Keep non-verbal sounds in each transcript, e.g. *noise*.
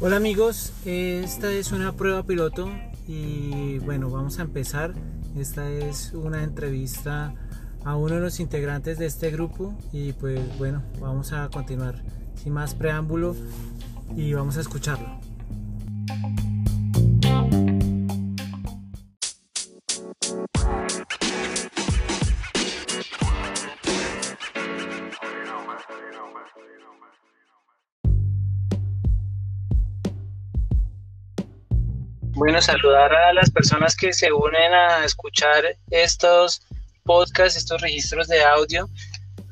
Hola amigos, esta es una prueba piloto y bueno, vamos a empezar. Esta es una entrevista a uno de los integrantes de este grupo y pues bueno, vamos a continuar sin más preámbulo y vamos a escucharlo. Saludar a las personas que se unen a escuchar estos podcasts, estos registros de audio.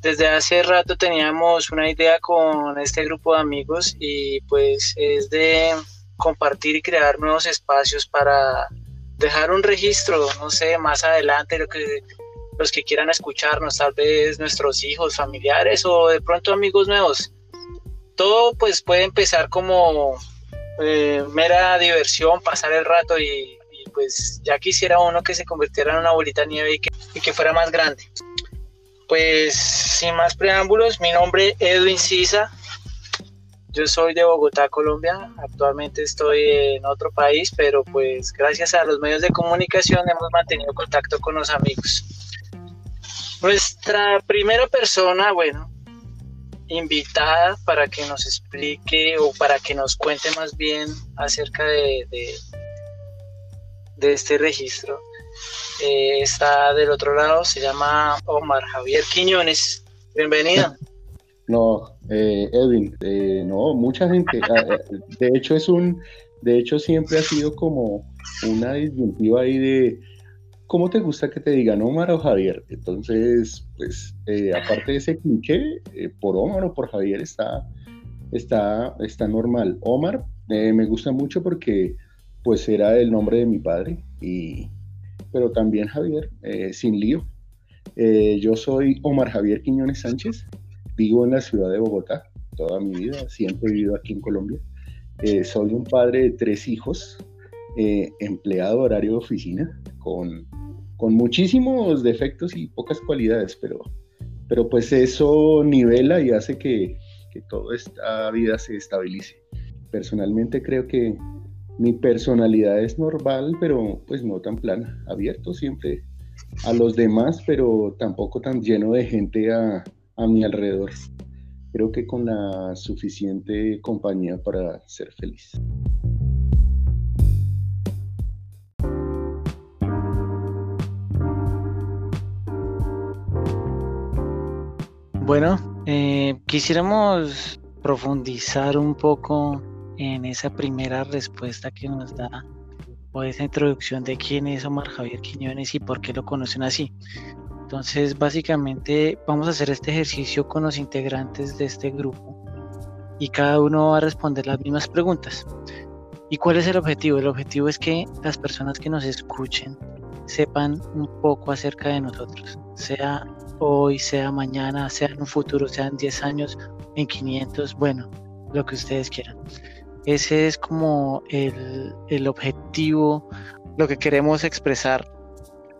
Desde hace rato teníamos una idea con este grupo de amigos y pues es de compartir y crear nuevos espacios para dejar un registro, no sé, más adelante lo que los que quieran escucharnos, tal vez nuestros hijos, familiares o de pronto amigos nuevos. Todo pues puede empezar como eh, mera diversión, pasar el rato y, pues ya quisiera uno que se convirtiera en una bolita nieve y que, y que fuera más grande. Pues sin más preámbulos, mi nombre es Edwin Sisa, yo soy de Bogotá, Colombia. Actualmente estoy en otro país, pero pues gracias a los medios de comunicación hemos mantenido contacto con los amigos. Nuestra primera persona, bueno, invitada para que nos explique o para que nos cuente más bien acerca de, de, este registro. Eh, está del otro lado, se llama Omar Javier Quiñones. Bienvenido. No, eh, Edwin, eh, no, mucha gente. Ah, de hecho, es un, de hecho, siempre ha sido como una disyuntiva ahí de ¿cómo te gusta que te digan Omar o Javier? Entonces, pues, eh, aparte de ese cliché, eh, por Omar o por Javier está, está, está normal. Omar eh, me gusta mucho porque, pues, era el nombre de mi padre, y, pero también Javier, sin lío. yo soy Omar Javier Quiñones Sánchez, vivo en la ciudad de Bogotá toda mi vida, siempre he vivido aquí en Colombia. soy un padre de tres hijos, empleado horario de oficina, con con muchísimos defectos y pocas cualidades, pero, pero pues eso nivela y hace que, que toda esta vida se estabilice. Personalmente creo que mi personalidad es normal, pero pues no tan plana, abierto siempre a los demás, pero tampoco tan lleno de gente a, a mi alrededor. Creo que con la suficiente compañía para ser feliz. Bueno, eh, quisiéramos profundizar un poco en esa primera respuesta que nos da o esa introducción de quién es Omar Javier Quiñones y por qué lo conocen así. Entonces, básicamente vamos a hacer este ejercicio con los integrantes de este grupo y cada uno va a responder las mismas preguntas. ¿Y cuál es el objetivo? El objetivo es que las personas que nos escuchen sepan un poco acerca de nosotros, sea hoy, sea mañana, sea en un futuro, sea en 10 años, en 500, bueno, lo que ustedes quieran. Ese es como el, el objetivo, lo que queremos expresar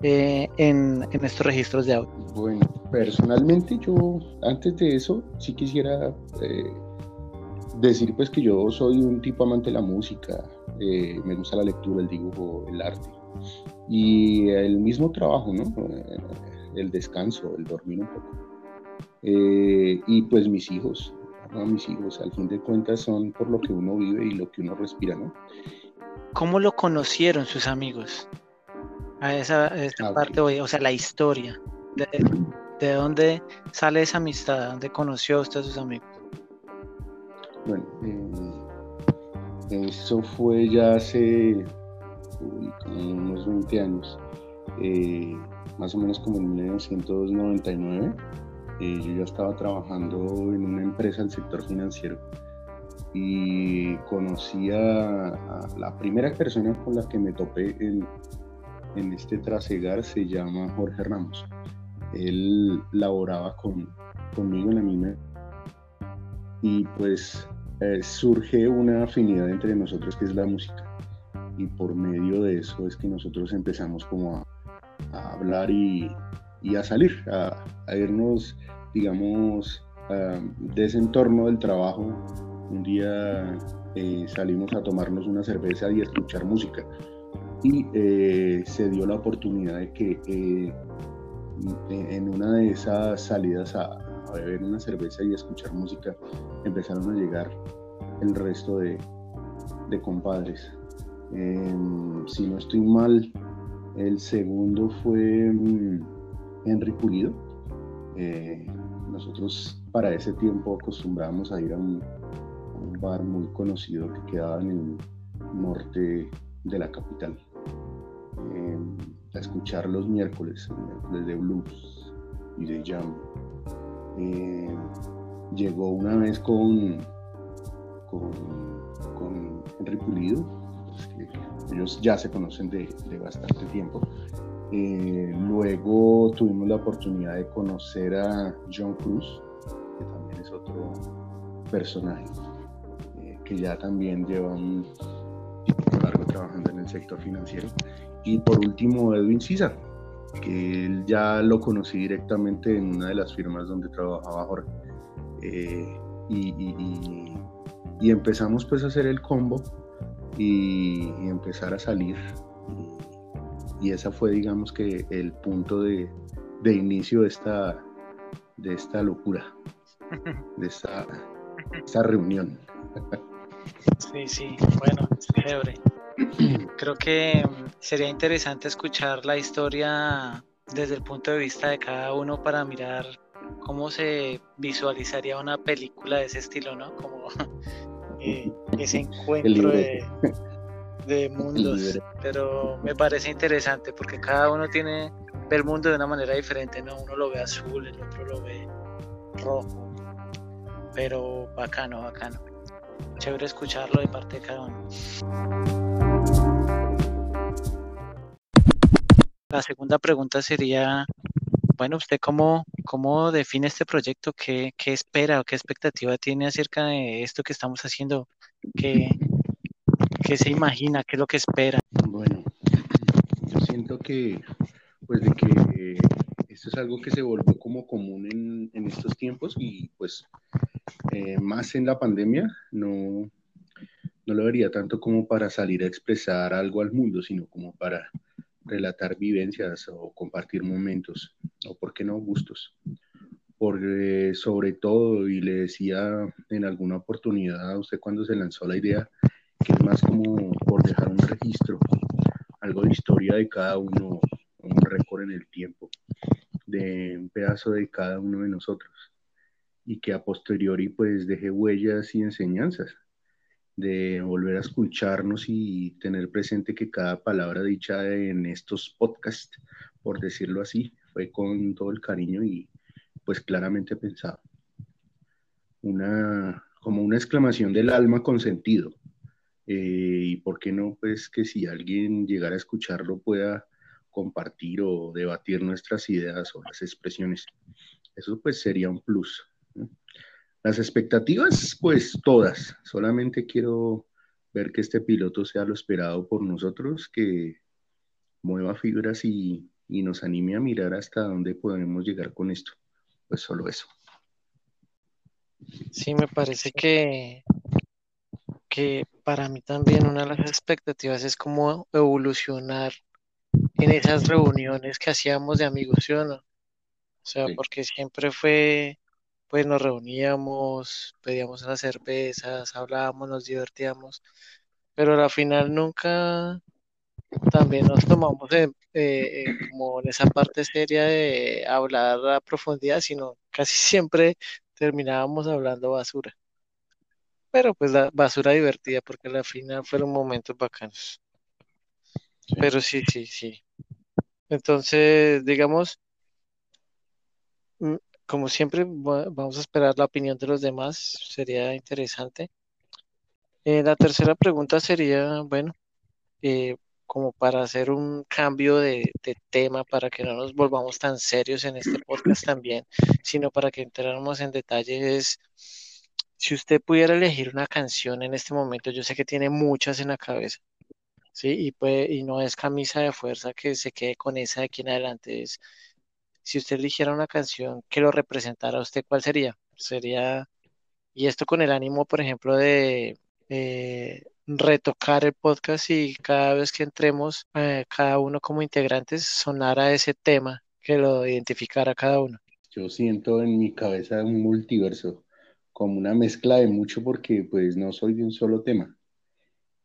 eh, en, en, estos registros de audio. Bueno, personalmente yo, antes de eso, sí quisiera eh, decir pues que yo soy un tipo amante de la música, eh, me gusta la lectura, el dibujo, el arte y el mismo trabajo, ¿no? El descanso, el dormir un poco. Eh, y pues mis hijos, mis hijos, al fin de cuentas son por lo que uno vive y lo que uno respira, ¿no? ¿Cómo lo conocieron sus amigos? A esa, ah, parte, o sea, la historia. De, dónde sale esa amistad? ¿Dónde conoció usted a sus amigos? Bueno, eh, eso fue ya hace unos 20 años. Eh, más o menos como en 1999, eh, yo ya estaba trabajando en una empresa del sector financiero y conocí a, la primera persona con la que me topé en, en este trasegar, se llama Jorge Ramos. Él laboraba con, conmigo en la misma y pues eh, surge una afinidad entre nosotros que es la música y por medio de eso es que nosotros empezamos como a, a hablar y, y, a salir, a, a, irnos digamos, de ese entorno del trabajo, un día eh, salimos a tomarnos una cerveza y escuchar música. Y eh, se dio la oportunidad de que eh, en una de esas salidas a, beber una cerveza y escuchar música empezaron a llegar el resto de, de compadres. Em, si no estoy mal, el segundo fue mm, Henry Pulido. nosotros para ese tiempo acostumbrábamos a ir a un, bar muy conocido que quedaba en el norte de la capital. Em, a escuchar los miércoles, miércoles de blues y de jam. Em, llegó una vez con, con, con Henry Pulido, pues ellos ya se conocen de, de bastante tiempo. Eh, luego tuvimos la oportunidad de conocer a John Cruz, que también es otro personaje que ya también lleva un tiempo largo trabajando en el sector financiero. Y por último, Edwin Sisa, que él ya lo conocí directamente en una de las firmas donde trabajaba Jorge. Eh, y, y, empezamos pues a hacer el combo y, empezar a salir. Y, esa fue digamos que el punto de, de inicio de esta, de esta locura, de esta, esta reunión. Sí, sí, bueno, chévere. Creo que mm, sería interesante escuchar la historia desde el punto de vista de cada uno para mirar cómo se visualizaría una película de ese estilo, ¿no? Como eh, ese *laughs* encuentro de, *laughs* mundos. Pero me parece interesante porque cada uno tiene ve el mundo de una manera diferente, ¿no? Uno lo ve azul, el otro lo ve rojo. Pero bacano, bacano chévere escucharlo de parte de cada uno. La segunda pregunta sería, bueno, ¿usted cómo, cómo define este proyecto? ¿Qué, ¿Qué, espera o qué expectativa tiene acerca de esto que estamos haciendo? ¿Qué, qué se imagina? ¿Qué es lo que espera? Bueno, yo siento que, pues de que esto es algo que se volvió como común en, en estos tiempos y pues eh, más en la pandemia, no, no lo vería tanto como para salir a expresar algo al mundo, sino como para relatar vivencias o compartir momentos, o por qué no gustos. Porque sobre todo, y le decía en alguna oportunidad a usted cuando se lanzó la idea, que es más como por dejar un registro, algo de historia de cada uno, un récord en el tiempo, de un pedazo de cada uno de nosotros y que a posteriori pues deje huellas y enseñanzas, de volver a escucharnos y tener presente que cada palabra dicha en estos podcasts, por decirlo así, fue con todo el cariño y pues claramente pensado. Una, como una exclamación del alma con sentido. Eh, y por qué no, pues que si alguien llegara a escucharlo pueda compartir o debatir nuestras ideas o las expresiones. Eso pues sería un plus. Las expectativas, pues todas. Solamente quiero ver que este piloto sea lo esperado por nosotros, que mueva fibras y, nos anime a mirar hasta dónde podemos llegar con esto. Pues solo eso. Sí, me parece que, que para mí también una de las expectativas es cómo evolucionar en esas reuniones que hacíamos de amigos, ¿sí o no? O sea, porque siempre fue pues nos reuníamos, pedíamos unas cervezas, hablábamos, nos divertíamos, pero al final nunca también nos tomamos eh, como en esa parte seria de hablar a profundidad, sino casi *laughs* siempre terminábamos hablando basura. Pero pues la basura divertida, porque al final fueron momentos bacanos. Pero sí, sí, sí. Entonces, digamos, como siempre, vamos a esperar la opinión de los demás, sería interesante. Eh, la tercera pregunta sería, bueno, eh, como para hacer un cambio de, tema, para que no nos volvamos tan serios en este podcast también, sino para que entráramos en detalles. Si usted pudiera elegir una canción en este momento, yo sé que tiene muchas en la cabeza, ¿sí? Y, puede, y no es camisa de fuerza que se quede con esa de aquí en adelante, es si usted eligiera una canción que lo representara a usted, ¿cuál sería? Sería, y esto con el ánimo, por ejemplo, de retocar el podcast y cada vez que entremos, eh, cada uno como integrantes, sonara ese tema que lo identificara cada uno. Yo siento en mi cabeza un multiverso, como una mezcla de mucho porque pues no soy de un solo tema.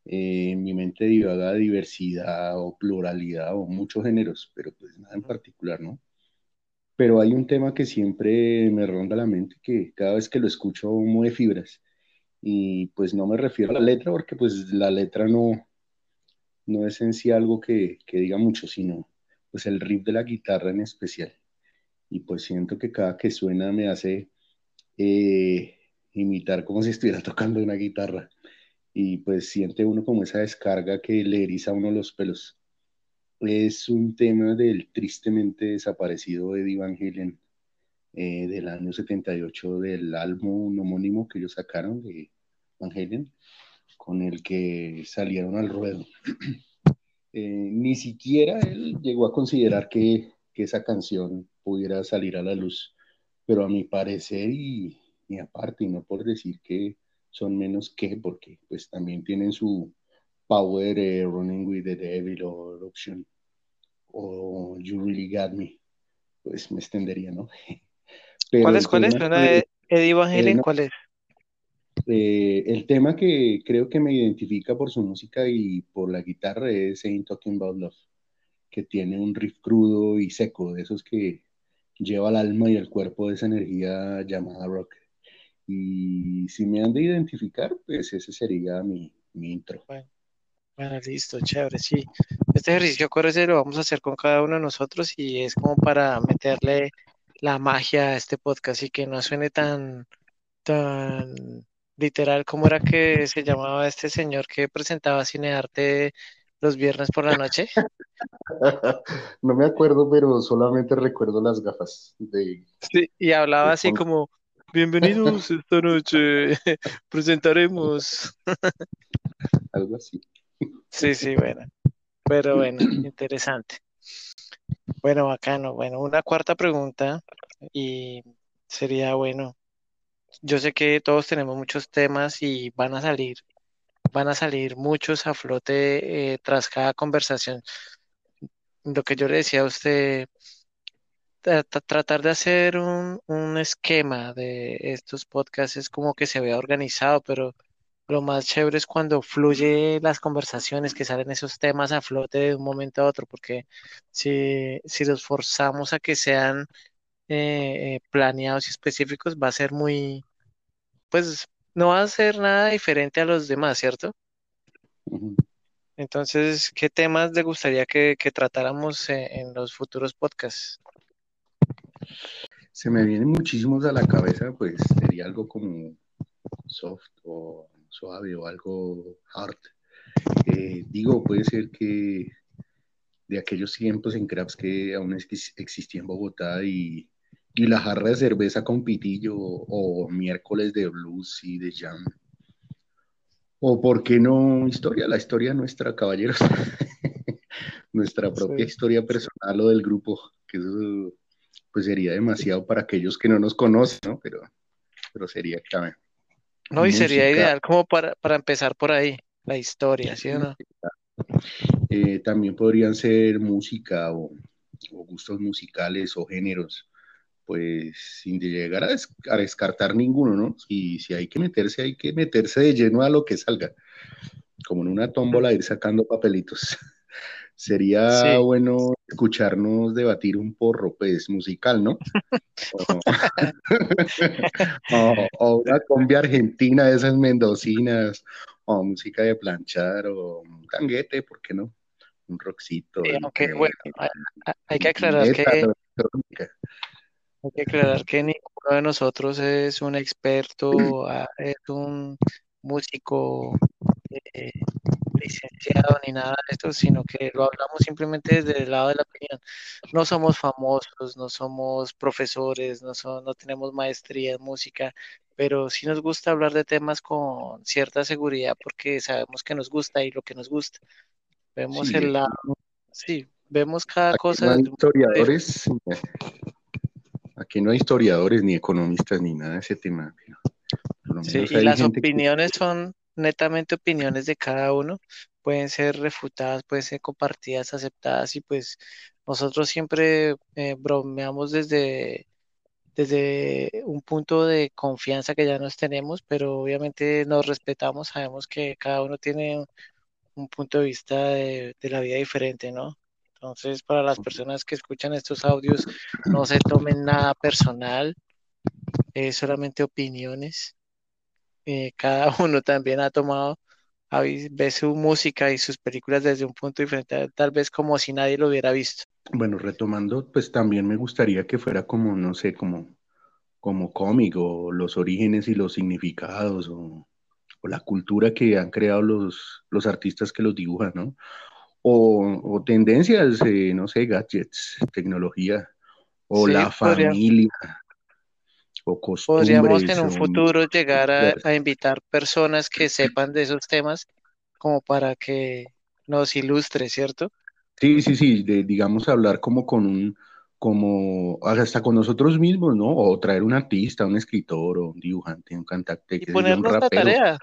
Eh, en mi mente divaga diversidad o pluralidad o muchos géneros, pero pues nada en particular, ¿no? Pero hay un tema que siempre me ronda la mente, que cada vez que lo escucho mueve fibras y pues no me refiero a la letra porque pues la letra no, no es en sí algo que, que diga mucho, sino pues el riff de la guitarra en especial. Y pues siento que cada que suena me hace eh, imitar como si estuviera *laughs* tocando una guitarra. Y pues siente uno como esa descarga que le eriza a uno los pelos. Es un tema del tristemente desaparecido Eddie Van Halen eh, del año 78 del álbum homónimo que ellos sacaron Van Halen, con el que salieron al ruedo. *clears throat* Eh, ni siquiera él llegó a considerar que, esa canción pudiera salir a la luz, pero a mi parecer y, aparte, y no por decir que son menos que, porque pues también tienen su Power, eh, Running with the Devil o Option o You Really Got Me, pues me extendería, ¿no? *laughs* ¿Cuál es? ¿Cuál es? Eddie Van eh, Halen, ¿cuál es? Eh, el tema que creo que me identifica por su música y por la guitarra es Ain't Talking About Love, que tiene un riff crudo y seco, de esos que lleva al alma y al cuerpo de esa energía llamada rock. Y si me han de identificar, pues ese sería mi, intro. Bueno, listo, chévere, sí. Este ejercicio, acuérdese, lo vamos a hacer con cada uno de nosotros y es como para meterle la magia a este podcast y que no suene tan literal, ¿cómo era que se llamaba este señor que presentaba cinearte los viernes por la noche? *laughs* no me acuerdo, pero solamente recuerdo las gafas de... Sí, y hablaba así como, bienvenidos esta noche, *laughs* presentaremos. *laughs* Algo así. Sí, sí, bueno. Pero bueno, interesante. Bueno, bacano. Bueno, una cuarta pregunta y sería, bueno, yo sé que todos tenemos muchos temas y van a salir, van a salir muchos a flote eh, tras cada conversación. Lo que yo le decía a usted, tratar de hacer un, un esquema de estos podcasts es como que se vea organizado, pero lo más chévere es cuando fluye las conversaciones, que salen esos temas a flote de un momento a otro, porque si, si los forzamos a que sean eh, eh, planeados y específicos, va a ser muy, pues no va a ser nada diferente a los demás, ¿cierto? Entonces, ¿qué temas le gustaría que, tratáramos en, los futuros podcasts? Se me vienen muchísimos a la cabeza, pues sería algo como soft o suave o algo hard. Eh, digo, puede ser que de aquellos tiempos en Craps que aún existía en Bogotá y y la jarra de cerveza con pitillo o, miércoles de blues y de jam. O por qué no historia, la historia nuestra, caballeros. *laughs* nuestra propia historia personal o del grupo, que eso pues sería demasiado para aquellos que no nos conocen, ¿no? Pero, pero sería clave. No, y sería ideal como para, empezar por ahí, la historia, ¿sí o no? Eh, también podrían ser música o, o, gustos musicales o géneros pues sin llegar a, descartar ninguno, ¿no? Y si hay que meterse, hay que meterse de lleno a lo que salga, como en una tómbola ir sacando papelitos. *laughs* Sería bueno escucharnos debatir un porro, pues, musical, ¿no? o, *laughs* una combi argentina de esas mendocinas, o música de planchar, o un tanguete, ¿por qué no? Un rockcito. bueno, hay, que aclarar que hay que aclarar que ninguno de nosotros es un experto, ah, es un músico eh, licenciado ni nada de esto, sino que lo hablamos simplemente desde el lado de la opinión. No somos famosos, no somos profesores, no, no tenemos maestría en música, pero sí nos gusta hablar de temas con cierta seguridad porque sabemos que nos gusta y lo que nos gusta. Vemos el lado, sí, vemos cada cosa. No hay historiadores, aquí no hay historiadores ni economistas ni nada de ese tema. sí, y las opiniones son netamente opiniones de cada uno, pueden ser refutadas, pueden ser compartidas, aceptadas y pues nosotros siempre eh, bromeamos desde, desde un punto de confianza que ya nos tenemos, pero obviamente nos respetamos, sabemos que cada uno tiene un punto de vista de, la vida diferente, ¿no? Entonces, para las personas que escuchan estos audios, no se tomen nada personal, es solamente opiniones. Eh, cada *laughs* uno también ha tomado, ve su música y sus películas desde un punto diferente, tal vez como si nadie lo hubiera visto. Bueno, retomando, pues también me gustaría que fuera como, no sé, como, como cómic o los orígenes y los significados o, la cultura que han creado los artistas que los dibujan, ¿no? O, tendencias, eh, no sé, gadgets, tecnología, o la familia, o costumbres. Podríamos en un futuro llegar a, invitar personas que sepan de esos temas como para que nos ilustre, ¿cierto? Sí, sí, sí, digamos hablar como con un, como hasta con nosotros mismos, ¿no? O traer un artista, un escritor, o un dibujante, un cantante. Y ponernos la tarea,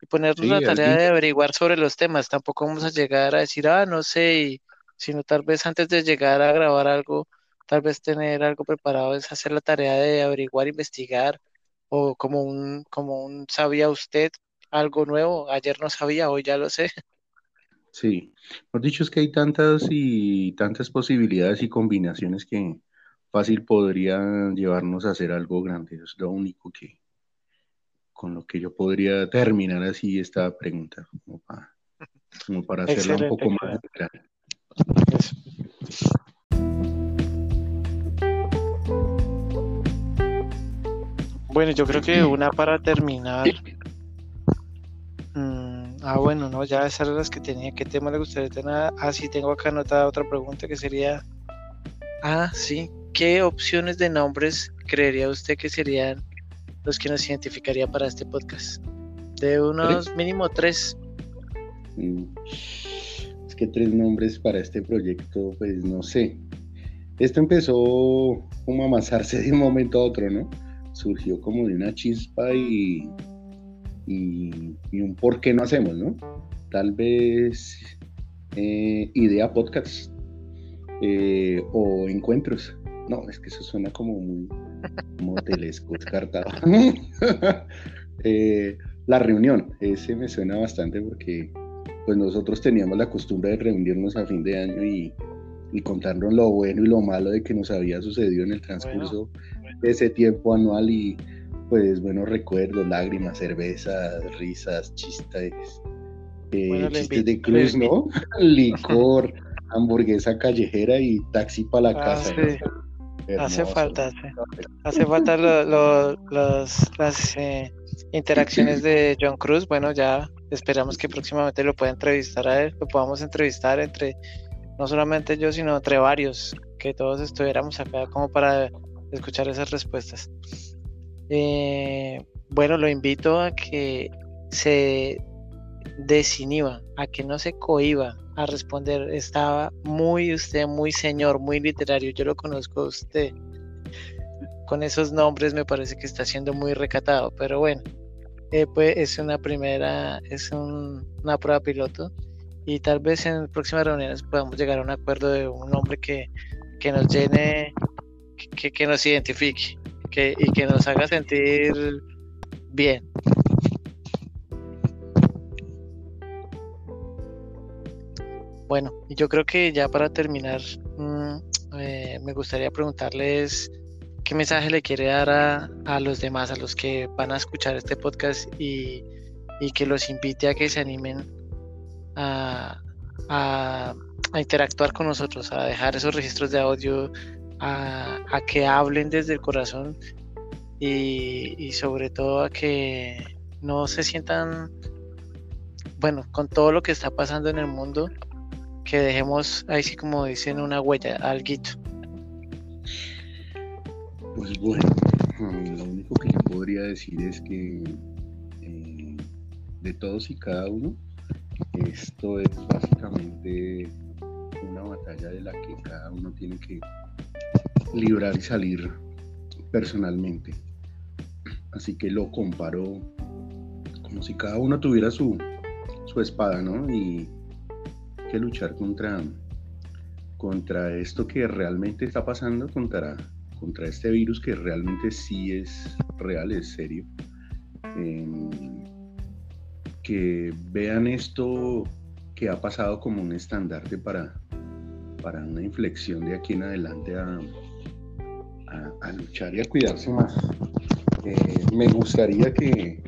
y ponernos la tarea de averiguar sobre los temas. Tampoco vamos a llegar a decir, ah, no sé, sino tal vez antes de llegar a grabar algo, tal vez tener algo preparado es hacer la tarea de averiguar, investigar, o como un, como un sabía usted algo nuevo, ayer no sabía, hoy ya lo sé. Sí, lo dicho es que hay tantas y tantas posibilidades y combinaciones que fácil podría llevarnos a hacer algo grande. Es lo único que con lo que yo podría terminar así esta pregunta, como para, hacerla un poco más grande. Bueno, yo creo que una para terminar. Mm, ah, bueno, no, ya esas eran las que tenía. ¿Qué tema le gustaría tener? Ah, sí, tengo acá anotada otra pregunta que sería. Ah, sí. ¿Qué opciones de nombres creería usted que serían los que nos identificaría para este podcast? De unos mínimo tres. Mm, es que tres nombres para este proyecto, pues no sé. Esto empezó como a amasarse de un momento a otro, ¿no? surgió como de una chispa y, y, un por qué no hacemos, ¿no? Tal vez eh, idea podcast eh, o encuentros. No, es que eso suena como muy motelesco, descartado. *laughs* Eh, la reunión, ese me suena bastante porque pues nosotros teníamos la costumbre de reunirnos a fin de año y, contarnos lo bueno y lo malo de que nos había sucedido en el transcurso ese tiempo anual y pues buenos recuerdos, lágrimas, cervezas, risas, chistes, eh, chistes de cruz, ¿no? *laughs* Licor, hamburguesa callejera y taxi para la ah, casa. Hace falta, hace, falta las eh, interacciones de John Cruz. Bueno, ya esperamos que próximamente lo pueda entrevistar a él, lo podamos entrevistar entre no solamente yo, sino entre varios, que todos estuviéramos acá como para escuchar esas respuestas. Eh, bueno, lo invito a que se desinhiba, a que no se cohiba a responder. Estaba muy usted, muy señor, muy literario. Yo lo conozco usted. Con esos nombres me parece que está siendo muy recatado, pero bueno, eh, pues es una primera, es una prueba piloto y tal vez en próximas reuniones podamos llegar a un acuerdo de un nombre que, que nos llene que, nos identifique que, y que nos haga sentir bien. Bueno, yo creo que ya para terminar, mm, eh, me gustaría preguntarles qué mensaje le quiere dar a, los demás, a los que van a escuchar este podcast y, que los invite a que se animen a, a, interactuar con nosotros, a dejar esos registros de audio a, que hablen desde el corazón y, sobre todo a que no se sientan, bueno, con todo lo que está pasando en el mundo, que dejemos ahí sí como dicen una huella, alguito. Pues bueno, lo único que yo podría decir es que eh, de todos y cada uno, esto es básicamente una batalla de la que cada uno tiene que librar y salir personalmente. Así que lo comparo como si cada uno tuviera su, su espada, ¿no? Y que luchar contra, contra esto que realmente está pasando, contra, contra este virus que realmente sí es real, es serio. Em, que vean esto que ha pasado como un estandarte para, para una inflexión de aquí en adelante a, a, luchar y a cuidarse más. Eh, me gustaría que,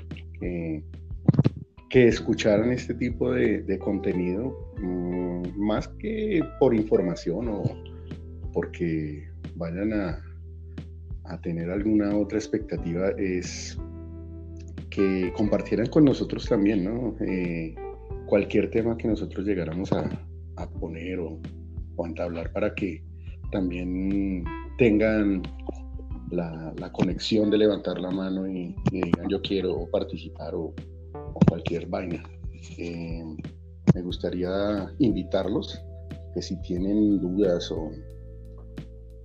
que, escucharan este tipo de, contenido, mm, más que por información o porque vayan a, a tener alguna otra expectativa, es que compartieran con nosotros también, ¿no? Eh, cualquier tema que nosotros llegáramos a, poner o, o a entablar para que también tengan la, conexión de levantar la mano y, digan yo quiero participar o, cualquier vaina. Eh, me gustaría invitarlos que si tienen dudas o,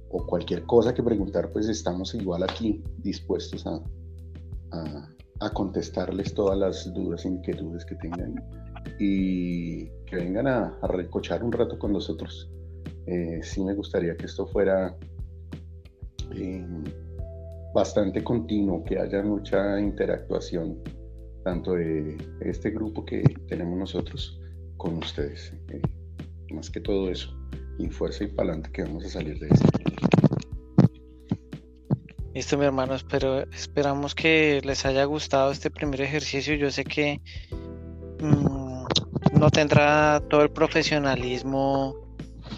o, cualquier cosa que preguntar, pues estamos igual aquí dispuestos a, a, contestarles todas las dudas e inquietudes que tengan y que vengan a, recochar un rato con nosotros. Eh, sí me gustaría que esto fuera bastante continuo, que haya mucha interactuación, tanto de este grupo que tenemos nosotros con ustedes. Más que todo eso, y fuerza y palante que vamos a salir de esto. Listo, mi hermano, espero, esperamos que les haya gustado este primer ejercicio. Yo sé que mm, no tendrá todo el profesionalismo,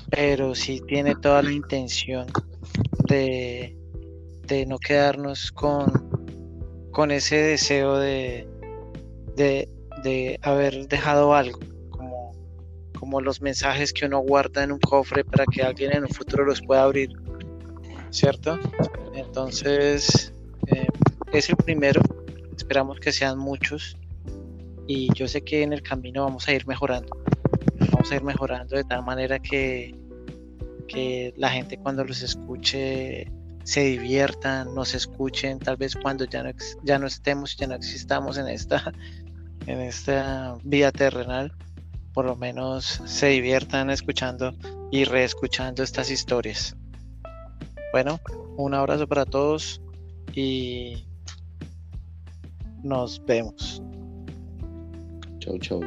pero sí tiene toda la intención de, de no quedarnos con, con ese deseo de, de, haber dejado algo, como los mensajes que uno guarda en un cofre para que alguien en un futuro los pueda abrir, ¿cierto? Entonces, eh, es el primero, esperamos que sean muchos. Y yo sé que en el camino vamos a ir mejorando, vamos a ir mejorando de tal manera que, que la gente cuando los escuche se diviertan, nos escuchen, tal vez cuando ya no, ya no estemos, ya no existamos en esta, en esta vida terrenal, por lo menos se diviertan escuchando y reescuchando estas historias. Bueno, un abrazo para todos y nos vemos. Chau, chau.